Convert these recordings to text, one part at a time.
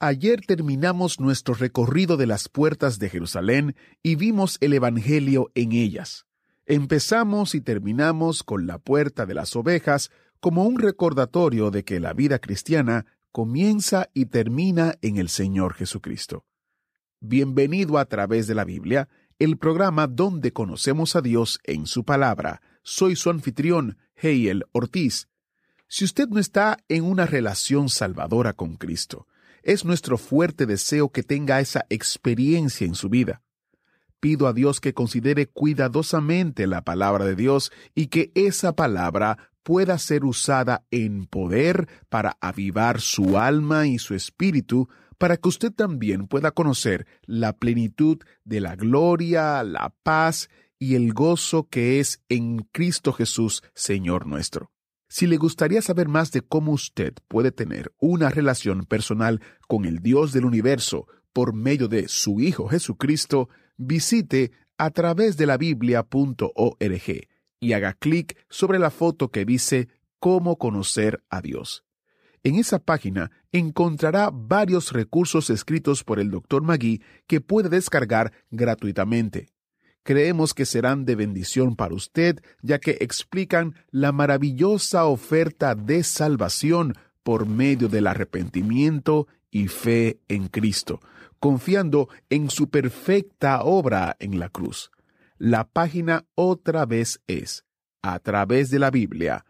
Ayer terminamos nuestro recorrido de las puertas de Jerusalén y vimos el Evangelio en ellas. Empezamos y terminamos con la puerta de las ovejas como un recordatorio de que la vida cristiana comienza y termina en el Señor Jesucristo. Bienvenido a través de la Biblia, el programa donde conocemos a Dios en su palabra. Soy su anfitrión, Heiel Ortiz. Si usted no está en una relación salvadora con Cristo, es nuestro fuerte deseo que tenga esa experiencia en su vida pido a Dios que considere cuidadosamente la palabra de Dios y que esa palabra pueda ser usada en poder para avivar su alma y su espíritu, para que usted también pueda conocer la plenitud de la gloria, la paz y el gozo que es en Cristo Jesús, Señor nuestro. Si le gustaría saber más de cómo usted puede tener una relación personal con el Dios del universo por medio de su Hijo Jesucristo, visite a través de la biblia.org y haga clic sobre la foto que dice Cómo conocer a Dios. En esa página encontrará varios recursos escritos por el Dr. Magui que puede descargar gratuitamente. Creemos que serán de bendición para usted, ya que explican la maravillosa oferta de salvación por medio del arrepentimiento y fe en Cristo, confiando en su perfecta obra en la cruz. La página otra vez es a través de la Biblia.org,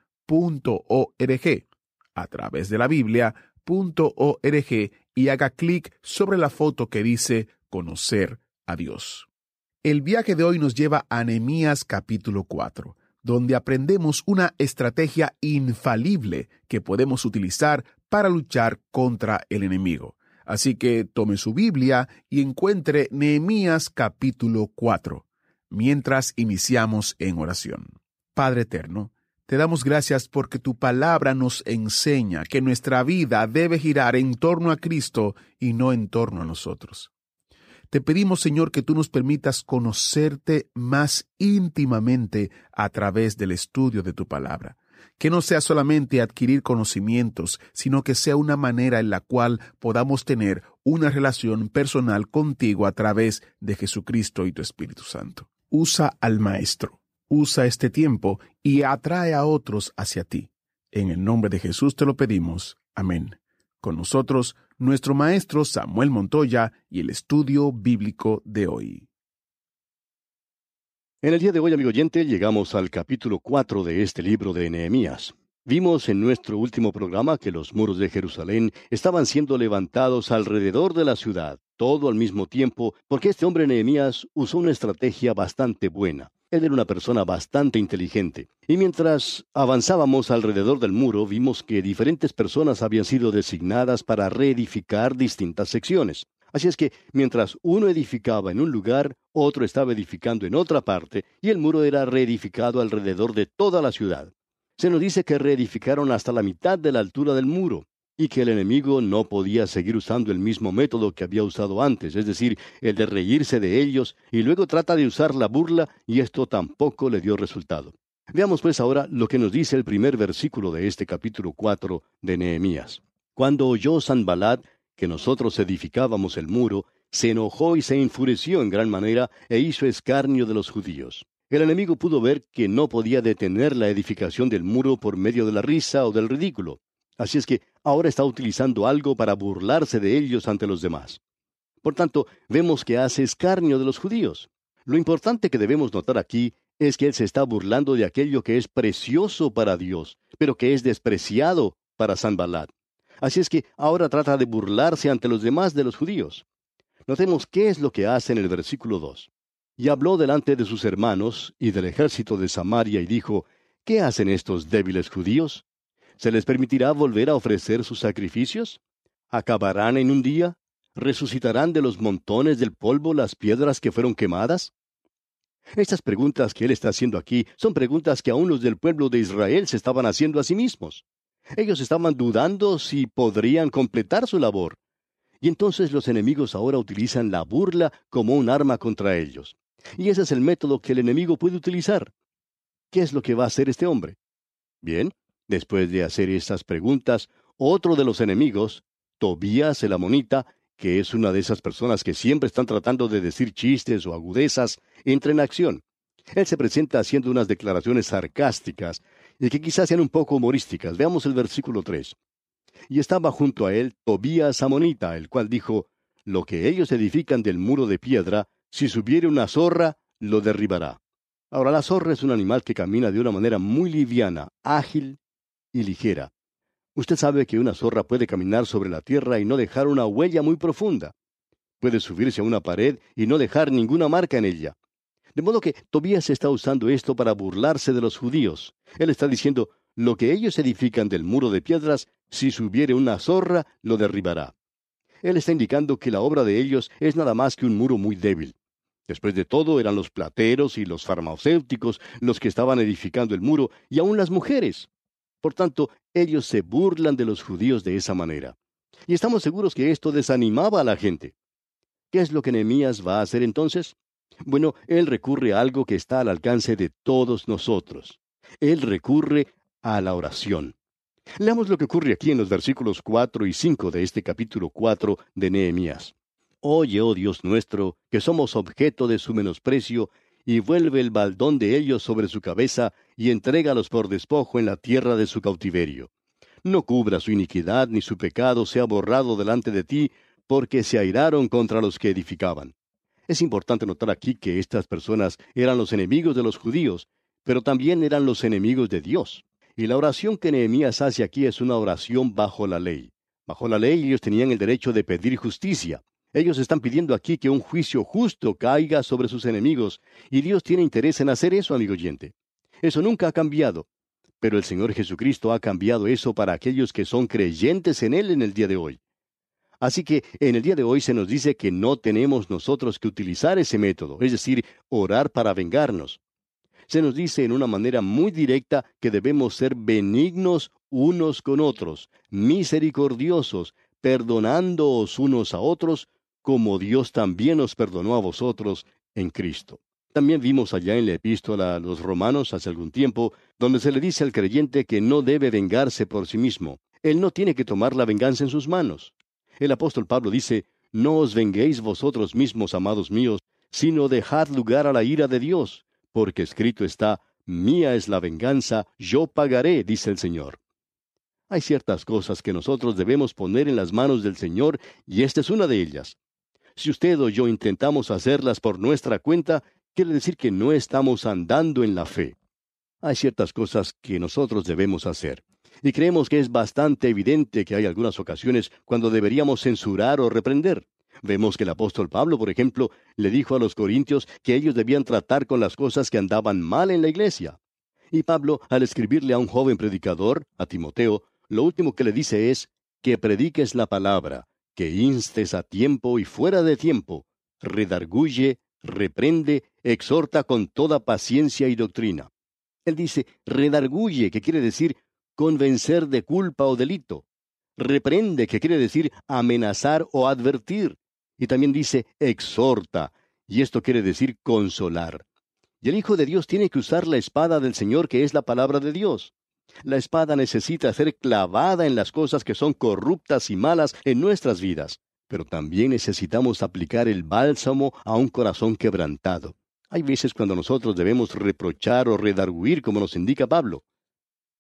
a través de la Biblia.org y haga clic sobre la foto que dice Conocer a Dios. El viaje de hoy nos lleva a Nehemías capítulo 4, donde aprendemos una estrategia infalible que podemos utilizar para luchar contra el enemigo. Así que tome su Biblia y encuentre Nehemías capítulo 4, mientras iniciamos en oración. Padre eterno, te damos gracias porque tu palabra nos enseña que nuestra vida debe girar en torno a Cristo y no en torno a nosotros. Te pedimos, Señor, que tú nos permitas conocerte más íntimamente a través del estudio de tu palabra que no sea solamente adquirir conocimientos, sino que sea una manera en la cual podamos tener una relación personal contigo a través de Jesucristo y tu Espíritu Santo. Usa al Maestro, usa este tiempo y atrae a otros hacia ti. En el nombre de Jesús te lo pedimos. Amén. Con nosotros, nuestro Maestro Samuel Montoya y el estudio bíblico de hoy. En el día de hoy, amigo oyente, llegamos al capítulo 4 de este libro de Nehemías. Vimos en nuestro último programa que los muros de Jerusalén estaban siendo levantados alrededor de la ciudad, todo al mismo tiempo, porque este hombre Nehemías usó una estrategia bastante buena. Él era una persona bastante inteligente. Y mientras avanzábamos alrededor del muro, vimos que diferentes personas habían sido designadas para reedificar distintas secciones. Así es que mientras uno edificaba en un lugar, otro estaba edificando en otra parte, y el muro era reedificado alrededor de toda la ciudad. Se nos dice que reedificaron hasta la mitad de la altura del muro, y que el enemigo no podía seguir usando el mismo método que había usado antes, es decir, el de reírse de ellos, y luego trata de usar la burla, y esto tampoco le dio resultado. Veamos pues ahora lo que nos dice el primer versículo de este capítulo 4 de Nehemías. Cuando oyó Sanbalat que nosotros edificábamos el muro, se enojó y se enfureció en gran manera e hizo escarnio de los judíos. El enemigo pudo ver que no podía detener la edificación del muro por medio de la risa o del ridículo. Así es que ahora está utilizando algo para burlarse de ellos ante los demás. Por tanto, vemos que hace escarnio de los judíos. Lo importante que debemos notar aquí es que él se está burlando de aquello que es precioso para Dios, pero que es despreciado para Sanbalat. Así es que ahora trata de burlarse ante los demás de los judíos. Notemos qué es lo que hace en el versículo 2. Y habló delante de sus hermanos y del ejército de Samaria y dijo, ¿Qué hacen estos débiles judíos? ¿Se les permitirá volver a ofrecer sus sacrificios? ¿Acabarán en un día? ¿Resucitarán de los montones del polvo las piedras que fueron quemadas? Estas preguntas que él está haciendo aquí son preguntas que aún los del pueblo de Israel se estaban haciendo a sí mismos. Ellos estaban dudando si podrían completar su labor. Y entonces los enemigos ahora utilizan la burla como un arma contra ellos. Y ese es el método que el enemigo puede utilizar. ¿Qué es lo que va a hacer este hombre? Bien, después de hacer estas preguntas, otro de los enemigos, Tobías el amonita, que es una de esas personas que siempre están tratando de decir chistes o agudezas, entra en acción. Él se presenta haciendo unas declaraciones sarcásticas y que quizás sean un poco humorísticas. Veamos el versículo 3. Y estaba junto a él Tobías Amonita, el cual dijo, Lo que ellos edifican del muro de piedra, si subiere una zorra, lo derribará. Ahora, la zorra es un animal que camina de una manera muy liviana, ágil y ligera. Usted sabe que una zorra puede caminar sobre la tierra y no dejar una huella muy profunda. Puede subirse a una pared y no dejar ninguna marca en ella. De modo que Tobías está usando esto para burlarse de los judíos. Él está diciendo, lo que ellos edifican del muro de piedras, si subiere una zorra, lo derribará. Él está indicando que la obra de ellos es nada más que un muro muy débil. Después de todo, eran los plateros y los farmacéuticos los que estaban edificando el muro, y aún las mujeres. Por tanto, ellos se burlan de los judíos de esa manera. Y estamos seguros que esto desanimaba a la gente. ¿Qué es lo que Nehemías va a hacer entonces? Bueno, él recurre a algo que está al alcance de todos nosotros. Él recurre a la oración. Leamos lo que ocurre aquí en los versículos 4 y 5 de este capítulo 4 de Nehemías. Oye, oh Dios nuestro, que somos objeto de su menosprecio, y vuelve el baldón de ellos sobre su cabeza, y entrégalos por despojo en la tierra de su cautiverio. No cubra su iniquidad, ni su pecado sea borrado delante de ti, porque se airaron contra los que edificaban. Es importante notar aquí que estas personas eran los enemigos de los judíos, pero también eran los enemigos de Dios. Y la oración que Nehemías hace aquí es una oración bajo la ley. Bajo la ley ellos tenían el derecho de pedir justicia. Ellos están pidiendo aquí que un juicio justo caiga sobre sus enemigos, y Dios tiene interés en hacer eso, amigo oyente. Eso nunca ha cambiado. Pero el Señor Jesucristo ha cambiado eso para aquellos que son creyentes en Él en el día de hoy. Así que en el día de hoy se nos dice que no tenemos nosotros que utilizar ese método, es decir, orar para vengarnos. Se nos dice en una manera muy directa que debemos ser benignos unos con otros, misericordiosos, perdonándoos unos a otros, como Dios también os perdonó a vosotros en Cristo. También vimos allá en la epístola a los romanos hace algún tiempo, donde se le dice al creyente que no debe vengarse por sí mismo. Él no tiene que tomar la venganza en sus manos. El apóstol Pablo dice, No os venguéis vosotros mismos, amados míos, sino dejad lugar a la ira de Dios, porque escrito está, Mía es la venganza, yo pagaré, dice el Señor. Hay ciertas cosas que nosotros debemos poner en las manos del Señor, y esta es una de ellas. Si usted o yo intentamos hacerlas por nuestra cuenta, quiere decir que no estamos andando en la fe. Hay ciertas cosas que nosotros debemos hacer. Y creemos que es bastante evidente que hay algunas ocasiones cuando deberíamos censurar o reprender. Vemos que el apóstol Pablo, por ejemplo, le dijo a los corintios que ellos debían tratar con las cosas que andaban mal en la iglesia. Y Pablo, al escribirle a un joven predicador, a Timoteo, lo último que le dice es que prediques la palabra, que instes a tiempo y fuera de tiempo, redarguye, reprende, exhorta con toda paciencia y doctrina. Él dice redarguye, que quiere decir convencer de culpa o delito. Reprende, que quiere decir amenazar o advertir. Y también dice exhorta, y esto quiere decir consolar. Y el Hijo de Dios tiene que usar la espada del Señor, que es la palabra de Dios. La espada necesita ser clavada en las cosas que son corruptas y malas en nuestras vidas, pero también necesitamos aplicar el bálsamo a un corazón quebrantado. Hay veces cuando nosotros debemos reprochar o redarguir, como nos indica Pablo.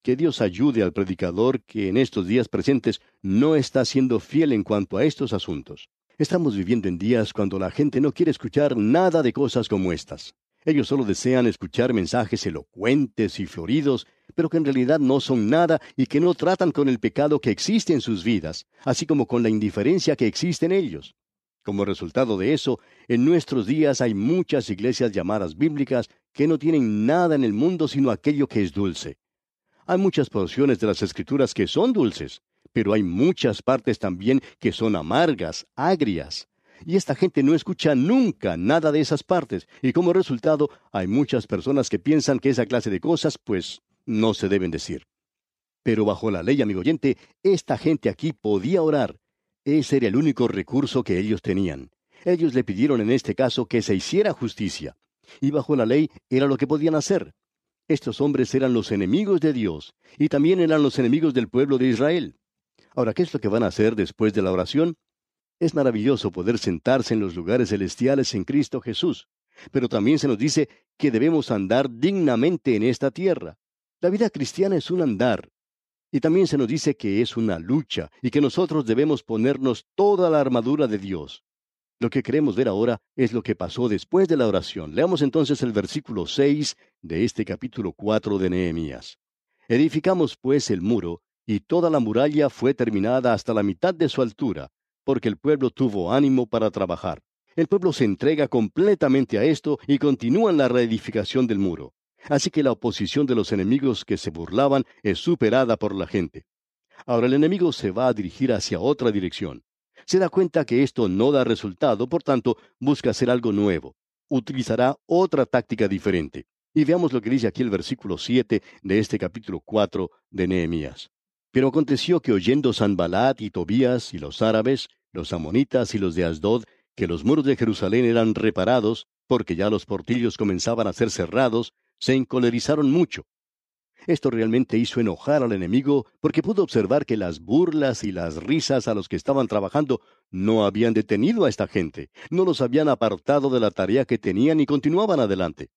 Que Dios ayude al predicador que en estos días presentes no está siendo fiel en cuanto a estos asuntos. Estamos viviendo en días cuando la gente no quiere escuchar nada de cosas como estas. Ellos solo desean escuchar mensajes elocuentes y floridos, pero que en realidad no son nada y que no tratan con el pecado que existe en sus vidas, así como con la indiferencia que existe en ellos. Como resultado de eso, en nuestros días hay muchas iglesias llamadas bíblicas que no tienen nada en el mundo sino aquello que es dulce. Hay muchas porciones de las escrituras que son dulces, pero hay muchas partes también que son amargas, agrias. Y esta gente no escucha nunca nada de esas partes, y como resultado hay muchas personas que piensan que esa clase de cosas, pues, no se deben decir. Pero bajo la ley, amigo oyente, esta gente aquí podía orar. Ese era el único recurso que ellos tenían. Ellos le pidieron en este caso que se hiciera justicia. Y bajo la ley era lo que podían hacer. Estos hombres eran los enemigos de Dios y también eran los enemigos del pueblo de Israel. Ahora, ¿qué es lo que van a hacer después de la oración? Es maravilloso poder sentarse en los lugares celestiales en Cristo Jesús, pero también se nos dice que debemos andar dignamente en esta tierra. La vida cristiana es un andar. Y también se nos dice que es una lucha y que nosotros debemos ponernos toda la armadura de Dios. Lo que queremos ver ahora es lo que pasó después de la oración. Leamos entonces el versículo 6 de este capítulo 4 de Nehemías. Edificamos pues el muro, y toda la muralla fue terminada hasta la mitad de su altura, porque el pueblo tuvo ánimo para trabajar. El pueblo se entrega completamente a esto y continúa en la reedificación del muro. Así que la oposición de los enemigos que se burlaban es superada por la gente. Ahora el enemigo se va a dirigir hacia otra dirección se da cuenta que esto no da resultado, por tanto, busca hacer algo nuevo. Utilizará otra táctica diferente. Y veamos lo que dice aquí el versículo 7 de este capítulo 4 de Nehemías. Pero aconteció que oyendo Sanbalat y Tobías y los árabes, los amonitas y los de Asdod, que los muros de Jerusalén eran reparados, porque ya los portillos comenzaban a ser cerrados, se encolerizaron mucho esto realmente hizo enojar al enemigo porque pudo observar que las burlas y las risas a los que estaban trabajando no habían detenido a esta gente, no los habían apartado de la tarea que tenían y continuaban adelante.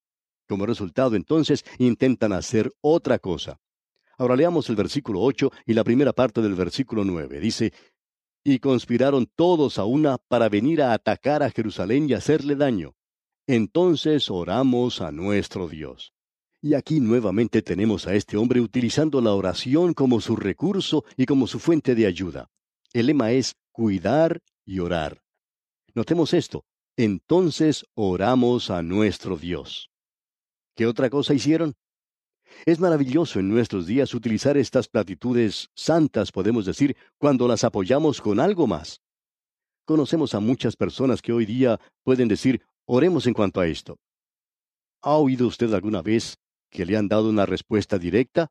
Como resultado, entonces, intentan hacer otra cosa. Ahora leamos el versículo 8 y la primera parte del versículo 9. Dice, Y conspiraron todos a una para venir a atacar a Jerusalén y hacerle daño. Entonces oramos a nuestro Dios. Y aquí nuevamente tenemos a este hombre utilizando la oración como su recurso y como su fuente de ayuda. El lema es cuidar y orar. Notemos esto. Entonces oramos a nuestro Dios. ¿Qué otra cosa hicieron? Es maravilloso en nuestros días utilizar estas platitudes santas, podemos decir, cuando las apoyamos con algo más. Conocemos a muchas personas que hoy día pueden decir, oremos en cuanto a esto. ¿Ha oído usted alguna vez que le han dado una respuesta directa?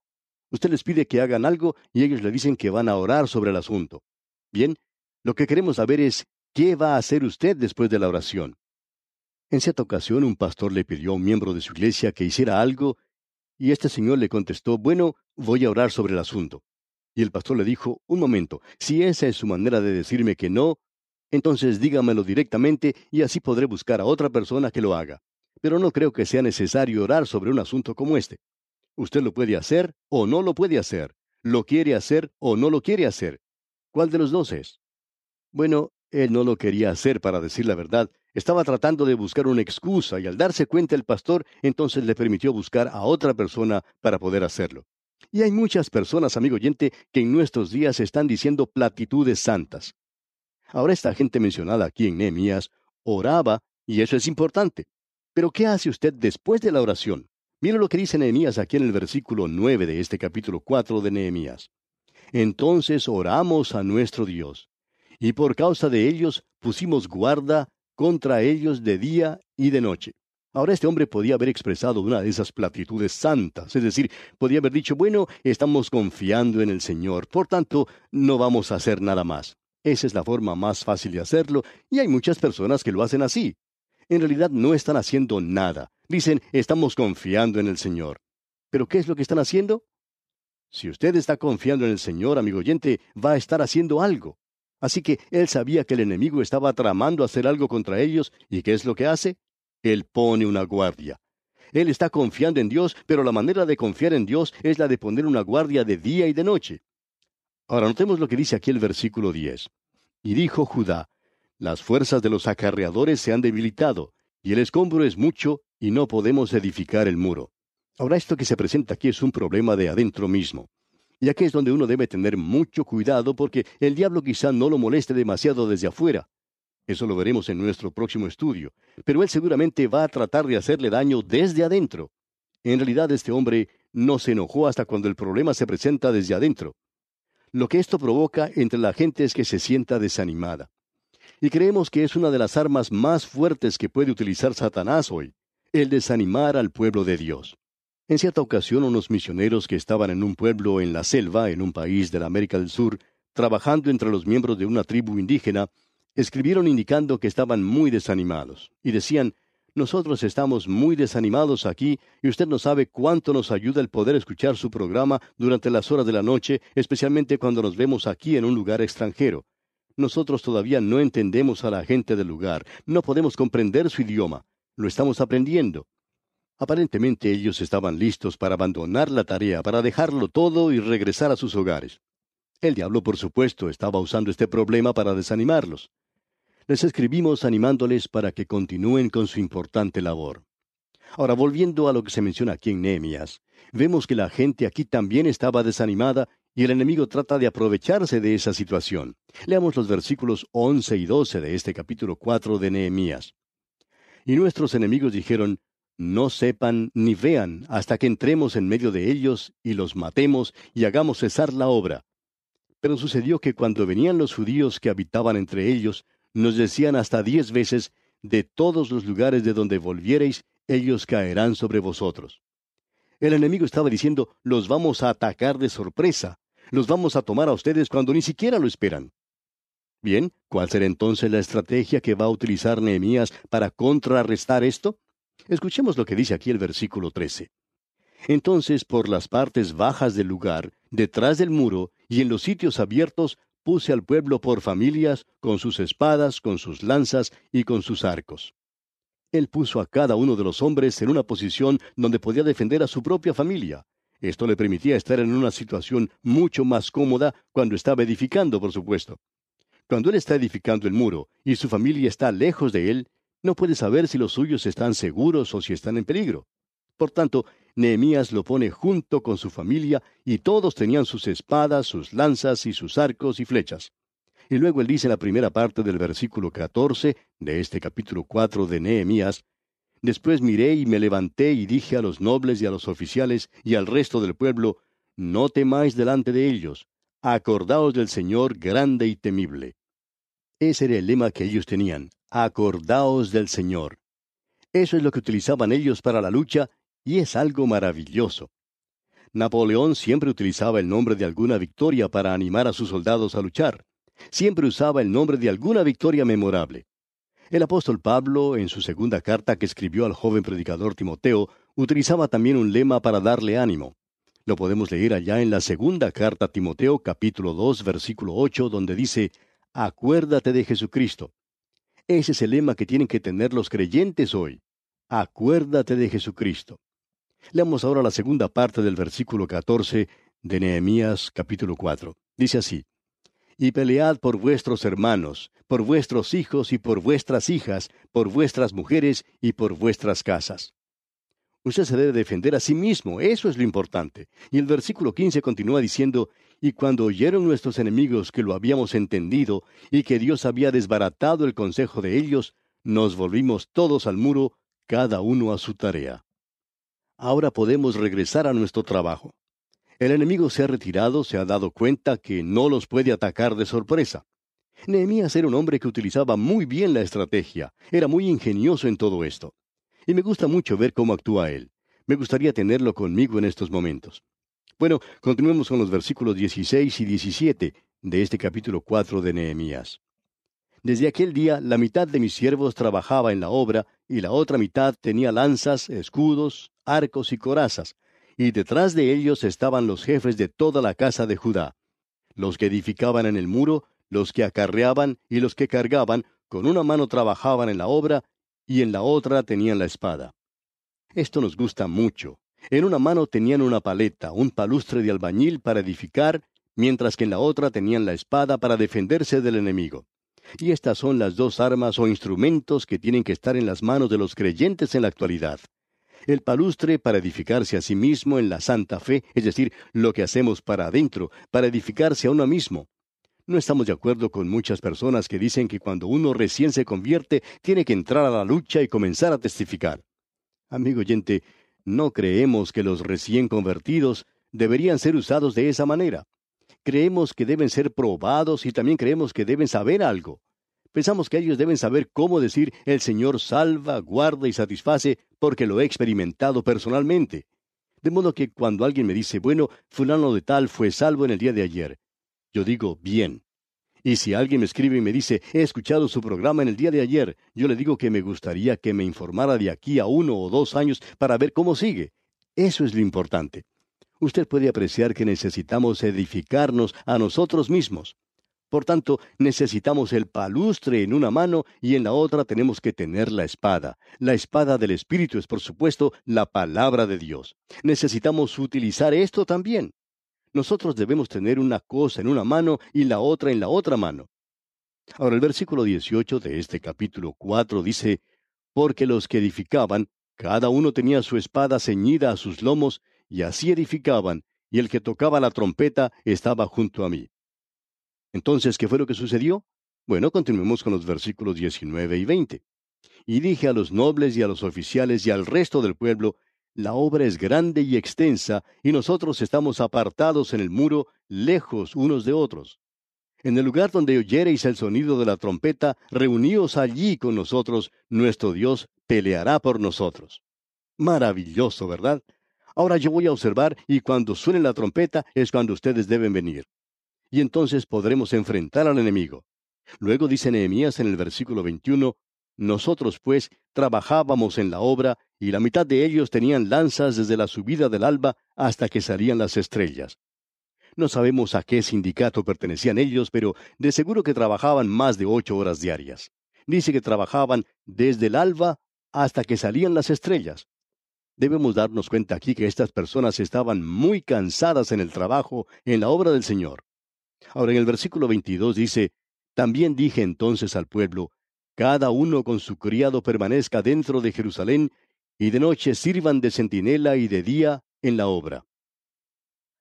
Usted les pide que hagan algo y ellos le dicen que van a orar sobre el asunto. Bien, lo que queremos saber es qué va a hacer usted después de la oración. En cierta ocasión un pastor le pidió a un miembro de su iglesia que hiciera algo y este señor le contestó, bueno, voy a orar sobre el asunto. Y el pastor le dijo, un momento, si esa es su manera de decirme que no, entonces dígamelo directamente y así podré buscar a otra persona que lo haga pero no creo que sea necesario orar sobre un asunto como este. Usted lo puede hacer o no lo puede hacer. Lo quiere hacer o no lo quiere hacer. ¿Cuál de los dos es? Bueno, él no lo quería hacer, para decir la verdad. Estaba tratando de buscar una excusa y al darse cuenta el pastor, entonces le permitió buscar a otra persona para poder hacerlo. Y hay muchas personas, amigo oyente, que en nuestros días están diciendo platitudes santas. Ahora esta gente mencionada aquí en Nehemías oraba, y eso es importante. Pero ¿qué hace usted después de la oración? Mire lo que dice Nehemías aquí en el versículo 9 de este capítulo 4 de Nehemías. Entonces oramos a nuestro Dios, y por causa de ellos pusimos guarda contra ellos de día y de noche. Ahora este hombre podía haber expresado una de esas platitudes santas, es decir, podía haber dicho, bueno, estamos confiando en el Señor, por tanto, no vamos a hacer nada más. Esa es la forma más fácil de hacerlo, y hay muchas personas que lo hacen así en realidad no están haciendo nada. Dicen, estamos confiando en el Señor. ¿Pero qué es lo que están haciendo? Si usted está confiando en el Señor, amigo oyente, va a estar haciendo algo. Así que él sabía que el enemigo estaba tramando hacer algo contra ellos, ¿y qué es lo que hace? Él pone una guardia. Él está confiando en Dios, pero la manera de confiar en Dios es la de poner una guardia de día y de noche. Ahora notemos lo que dice aquí el versículo 10. Y dijo Judá, las fuerzas de los acarreadores se han debilitado, y el escombro es mucho, y no podemos edificar el muro. Ahora esto que se presenta aquí es un problema de adentro mismo. Y aquí es donde uno debe tener mucho cuidado porque el diablo quizá no lo moleste demasiado desde afuera. Eso lo veremos en nuestro próximo estudio. Pero él seguramente va a tratar de hacerle daño desde adentro. En realidad este hombre no se enojó hasta cuando el problema se presenta desde adentro. Lo que esto provoca entre la gente es que se sienta desanimada. Y creemos que es una de las armas más fuertes que puede utilizar Satanás hoy, el desanimar al pueblo de Dios. En cierta ocasión unos misioneros que estaban en un pueblo en la selva, en un país de la América del Sur, trabajando entre los miembros de una tribu indígena, escribieron indicando que estaban muy desanimados, y decían, nosotros estamos muy desanimados aquí y usted no sabe cuánto nos ayuda el poder escuchar su programa durante las horas de la noche, especialmente cuando nos vemos aquí en un lugar extranjero. Nosotros todavía no entendemos a la gente del lugar, no podemos comprender su idioma, lo estamos aprendiendo. Aparentemente ellos estaban listos para abandonar la tarea, para dejarlo todo y regresar a sus hogares. El diablo, por supuesto, estaba usando este problema para desanimarlos les escribimos animándoles para que continúen con su importante labor. Ahora, volviendo a lo que se menciona aquí en Nehemías, vemos que la gente aquí también estaba desanimada y el enemigo trata de aprovecharse de esa situación. Leamos los versículos 11 y 12 de este capítulo 4 de Nehemías. Y nuestros enemigos dijeron, no sepan ni vean hasta que entremos en medio de ellos y los matemos y hagamos cesar la obra. Pero sucedió que cuando venían los judíos que habitaban entre ellos, nos decían hasta diez veces, de todos los lugares de donde volviereis, ellos caerán sobre vosotros. El enemigo estaba diciendo, los vamos a atacar de sorpresa, los vamos a tomar a ustedes cuando ni siquiera lo esperan. Bien, ¿cuál será entonces la estrategia que va a utilizar Nehemías para contrarrestar esto? Escuchemos lo que dice aquí el versículo 13. Entonces, por las partes bajas del lugar, detrás del muro y en los sitios abiertos, puse al pueblo por familias, con sus espadas, con sus lanzas y con sus arcos. Él puso a cada uno de los hombres en una posición donde podía defender a su propia familia. Esto le permitía estar en una situación mucho más cómoda cuando estaba edificando, por supuesto. Cuando él está edificando el muro y su familia está lejos de él, no puede saber si los suyos están seguros o si están en peligro. Por tanto, Nehemías lo pone junto con su familia y todos tenían sus espadas, sus lanzas y sus arcos y flechas. Y luego él dice en la primera parte del versículo 14 de este capítulo 4 de Nehemías, Después miré y me levanté y dije a los nobles y a los oficiales y al resto del pueblo, No temáis delante de ellos, acordaos del Señor grande y temible. Ese era el lema que ellos tenían, acordaos del Señor. Eso es lo que utilizaban ellos para la lucha y es algo maravilloso. Napoleón siempre utilizaba el nombre de alguna victoria para animar a sus soldados a luchar. Siempre usaba el nombre de alguna victoria memorable. El apóstol Pablo, en su segunda carta que escribió al joven predicador Timoteo, utilizaba también un lema para darle ánimo. Lo podemos leer allá en la segunda carta a Timoteo capítulo 2 versículo 8 donde dice, Acuérdate de Jesucristo. Ese es el lema que tienen que tener los creyentes hoy. Acuérdate de Jesucristo. Leamos ahora la segunda parte del versículo 14 de Nehemías capítulo 4. Dice así, Y pelead por vuestros hermanos, por vuestros hijos y por vuestras hijas, por vuestras mujeres y por vuestras casas. Usted se debe defender a sí mismo, eso es lo importante. Y el versículo 15 continúa diciendo, Y cuando oyeron nuestros enemigos que lo habíamos entendido y que Dios había desbaratado el consejo de ellos, nos volvimos todos al muro, cada uno a su tarea ahora podemos regresar a nuestro trabajo. El enemigo se ha retirado, se ha dado cuenta que no los puede atacar de sorpresa. Nehemías era un hombre que utilizaba muy bien la estrategia, era muy ingenioso en todo esto. Y me gusta mucho ver cómo actúa él. Me gustaría tenerlo conmigo en estos momentos. Bueno, continuemos con los versículos 16 y 17 de este capítulo 4 de Nehemías. Desde aquel día la mitad de mis siervos trabajaba en la obra y la otra mitad tenía lanzas, escudos, arcos y corazas, y detrás de ellos estaban los jefes de toda la casa de Judá, los que edificaban en el muro, los que acarreaban y los que cargaban, con una mano trabajaban en la obra y en la otra tenían la espada. Esto nos gusta mucho. En una mano tenían una paleta, un palustre de albañil para edificar, mientras que en la otra tenían la espada para defenderse del enemigo. Y estas son las dos armas o instrumentos que tienen que estar en las manos de los creyentes en la actualidad. El palustre para edificarse a sí mismo en la santa fe, es decir, lo que hacemos para adentro, para edificarse a uno mismo. No estamos de acuerdo con muchas personas que dicen que cuando uno recién se convierte tiene que entrar a la lucha y comenzar a testificar. Amigo oyente, no creemos que los recién convertidos deberían ser usados de esa manera. creemos que deben ser probados y también creemos que deben saber algo. Pensamos que ellos deben saber cómo decir el Señor salva, guarda y satisface porque lo he experimentado personalmente. De modo que cuando alguien me dice, bueno, fulano de tal fue salvo en el día de ayer, yo digo, bien. Y si alguien me escribe y me dice, he escuchado su programa en el día de ayer, yo le digo que me gustaría que me informara de aquí a uno o dos años para ver cómo sigue. Eso es lo importante. Usted puede apreciar que necesitamos edificarnos a nosotros mismos. Por tanto, necesitamos el palustre en una mano y en la otra tenemos que tener la espada. La espada del Espíritu es, por supuesto, la palabra de Dios. Necesitamos utilizar esto también. Nosotros debemos tener una cosa en una mano y la otra en la otra mano. Ahora el versículo 18 de este capítulo 4 dice, Porque los que edificaban, cada uno tenía su espada ceñida a sus lomos, y así edificaban, y el que tocaba la trompeta estaba junto a mí. Entonces, ¿qué fue lo que sucedió? Bueno, continuemos con los versículos 19 y 20. Y dije a los nobles y a los oficiales y al resto del pueblo, la obra es grande y extensa, y nosotros estamos apartados en el muro, lejos unos de otros. En el lugar donde oyereis el sonido de la trompeta, reuníos allí con nosotros, nuestro Dios peleará por nosotros. Maravilloso, ¿verdad? Ahora yo voy a observar y cuando suene la trompeta es cuando ustedes deben venir y entonces podremos enfrentar al enemigo. Luego dice Nehemías en el versículo 21, Nosotros pues trabajábamos en la obra, y la mitad de ellos tenían lanzas desde la subida del alba hasta que salían las estrellas. No sabemos a qué sindicato pertenecían ellos, pero de seguro que trabajaban más de ocho horas diarias. Dice que trabajaban desde el alba hasta que salían las estrellas. Debemos darnos cuenta aquí que estas personas estaban muy cansadas en el trabajo, en la obra del Señor. Ahora en el versículo 22 dice, También dije entonces al pueblo, Cada uno con su criado permanezca dentro de Jerusalén, y de noche sirvan de centinela y de día en la obra.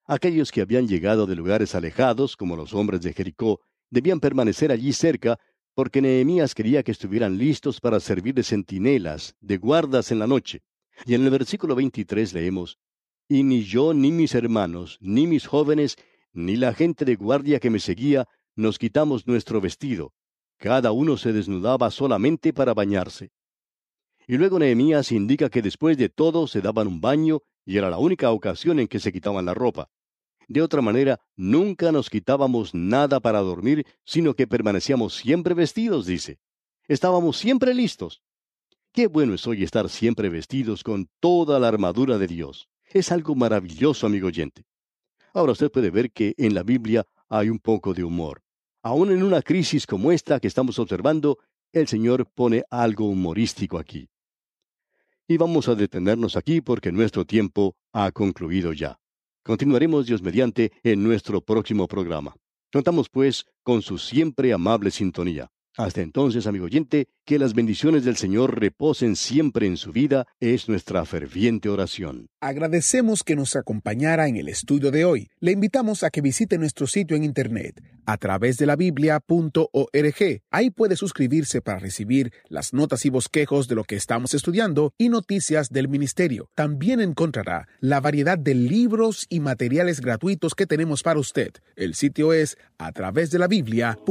Aquellos que habían llegado de lugares alejados, como los hombres de Jericó, debían permanecer allí cerca, porque Nehemías quería que estuvieran listos para servir de centinelas, de guardas en la noche. Y en el versículo 23 leemos, Y ni yo ni mis hermanos, ni mis jóvenes, ni la gente de guardia que me seguía nos quitamos nuestro vestido. Cada uno se desnudaba solamente para bañarse. Y luego Nehemías indica que después de todo se daban un baño y era la única ocasión en que se quitaban la ropa. De otra manera, nunca nos quitábamos nada para dormir, sino que permanecíamos siempre vestidos, dice. Estábamos siempre listos. Qué bueno es hoy estar siempre vestidos con toda la armadura de Dios. Es algo maravilloso, amigo oyente. Ahora usted puede ver que en la Biblia hay un poco de humor. Aún en una crisis como esta que estamos observando, el Señor pone algo humorístico aquí. Y vamos a detenernos aquí porque nuestro tiempo ha concluido ya. Continuaremos Dios mediante en nuestro próximo programa. Contamos pues con su siempre amable sintonía. Hasta entonces, amigo oyente, que las bendiciones del Señor reposen siempre en su vida es nuestra ferviente oración. Agradecemos que nos acompañara en el estudio de hoy. Le invitamos a que visite nuestro sitio en internet a través de la biblia.org. Ahí puede suscribirse para recibir las notas y bosquejos de lo que estamos estudiando y noticias del ministerio. También encontrará la variedad de libros y materiales gratuitos que tenemos para usted. El sitio es a través de la biblia.org.